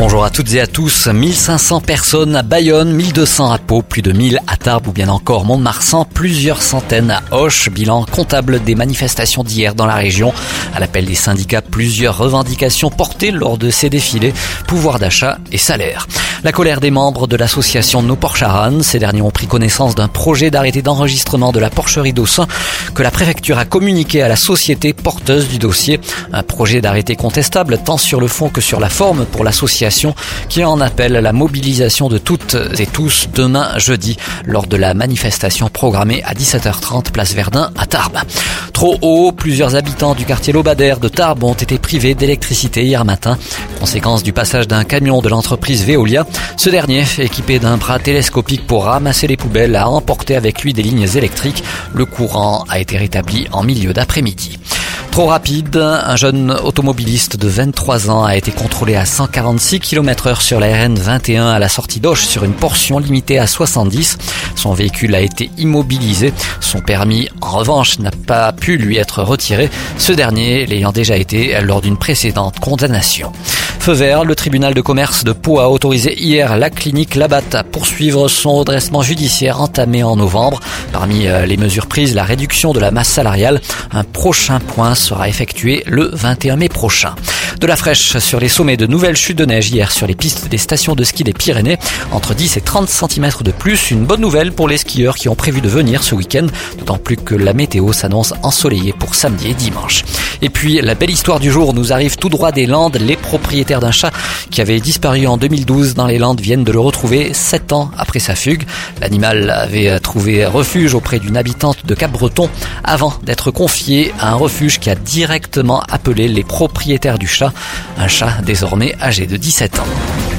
Bonjour à toutes et à tous. 1500 personnes à Bayonne, 1200 à Pau, plus de 1000 à Tarbes ou bien encore Mont-de-Marsan, plusieurs centaines à Hoche. Bilan comptable des manifestations d'hier dans la région. À l'appel des syndicats, plusieurs revendications portées lors de ces défilés. Pouvoir d'achat et salaire. La colère des membres de l'association Nos Porcharan. Ces derniers ont pris connaissance d'un projet d'arrêté d'enregistrement de la porcherie d'Aussin que la préfecture a communiqué à la société porteuse du dossier. Un projet d'arrêté contestable tant sur le fond que sur la forme pour l'association qui en appelle à la mobilisation de toutes et tous demain jeudi lors de la manifestation programmée à 17h30 place Verdun à Tarbes. Trop haut, plusieurs habitants du quartier Lobadère de Tarbes ont été privés d'électricité hier matin, conséquence du passage d'un camion de l'entreprise Veolia. Ce dernier, équipé d'un bras télescopique pour ramasser les poubelles, a emporté avec lui des lignes électriques. Le courant a été rétabli en milieu d'après-midi. Trop rapide, un jeune automobiliste de 23 ans a été contrôlé à 146 km heure sur la RN 21 à la sortie d'Auch sur une portion limitée à 70. Son véhicule a été immobilisé. Son permis, en revanche, n'a pas pu lui être retiré, ce dernier l'ayant déjà été lors d'une précédente condamnation. Le tribunal de commerce de Pau a autorisé hier la clinique Labatt à poursuivre son redressement judiciaire entamé en novembre. Parmi euh, les mesures prises, la réduction de la masse salariale. Un prochain point sera effectué le 21 mai prochain. De la fraîche sur les sommets de nouvelles chutes de neige hier sur les pistes des stations de ski des Pyrénées. Entre 10 et 30 cm de plus. Une bonne nouvelle pour les skieurs qui ont prévu de venir ce week-end. D'autant plus que la météo s'annonce ensoleillée pour samedi et dimanche. Et puis, la belle histoire du jour nous arrive tout droit des Landes. Les propriétaires d'un chat qui avait disparu en 2012 dans les Landes viennent de le retrouver sept ans après sa fugue. L'animal avait trouvé refuge auprès d'une habitante de Cap-Breton avant d'être confié à un refuge qui a directement appelé les propriétaires du chat. Un chat désormais âgé de 17 ans.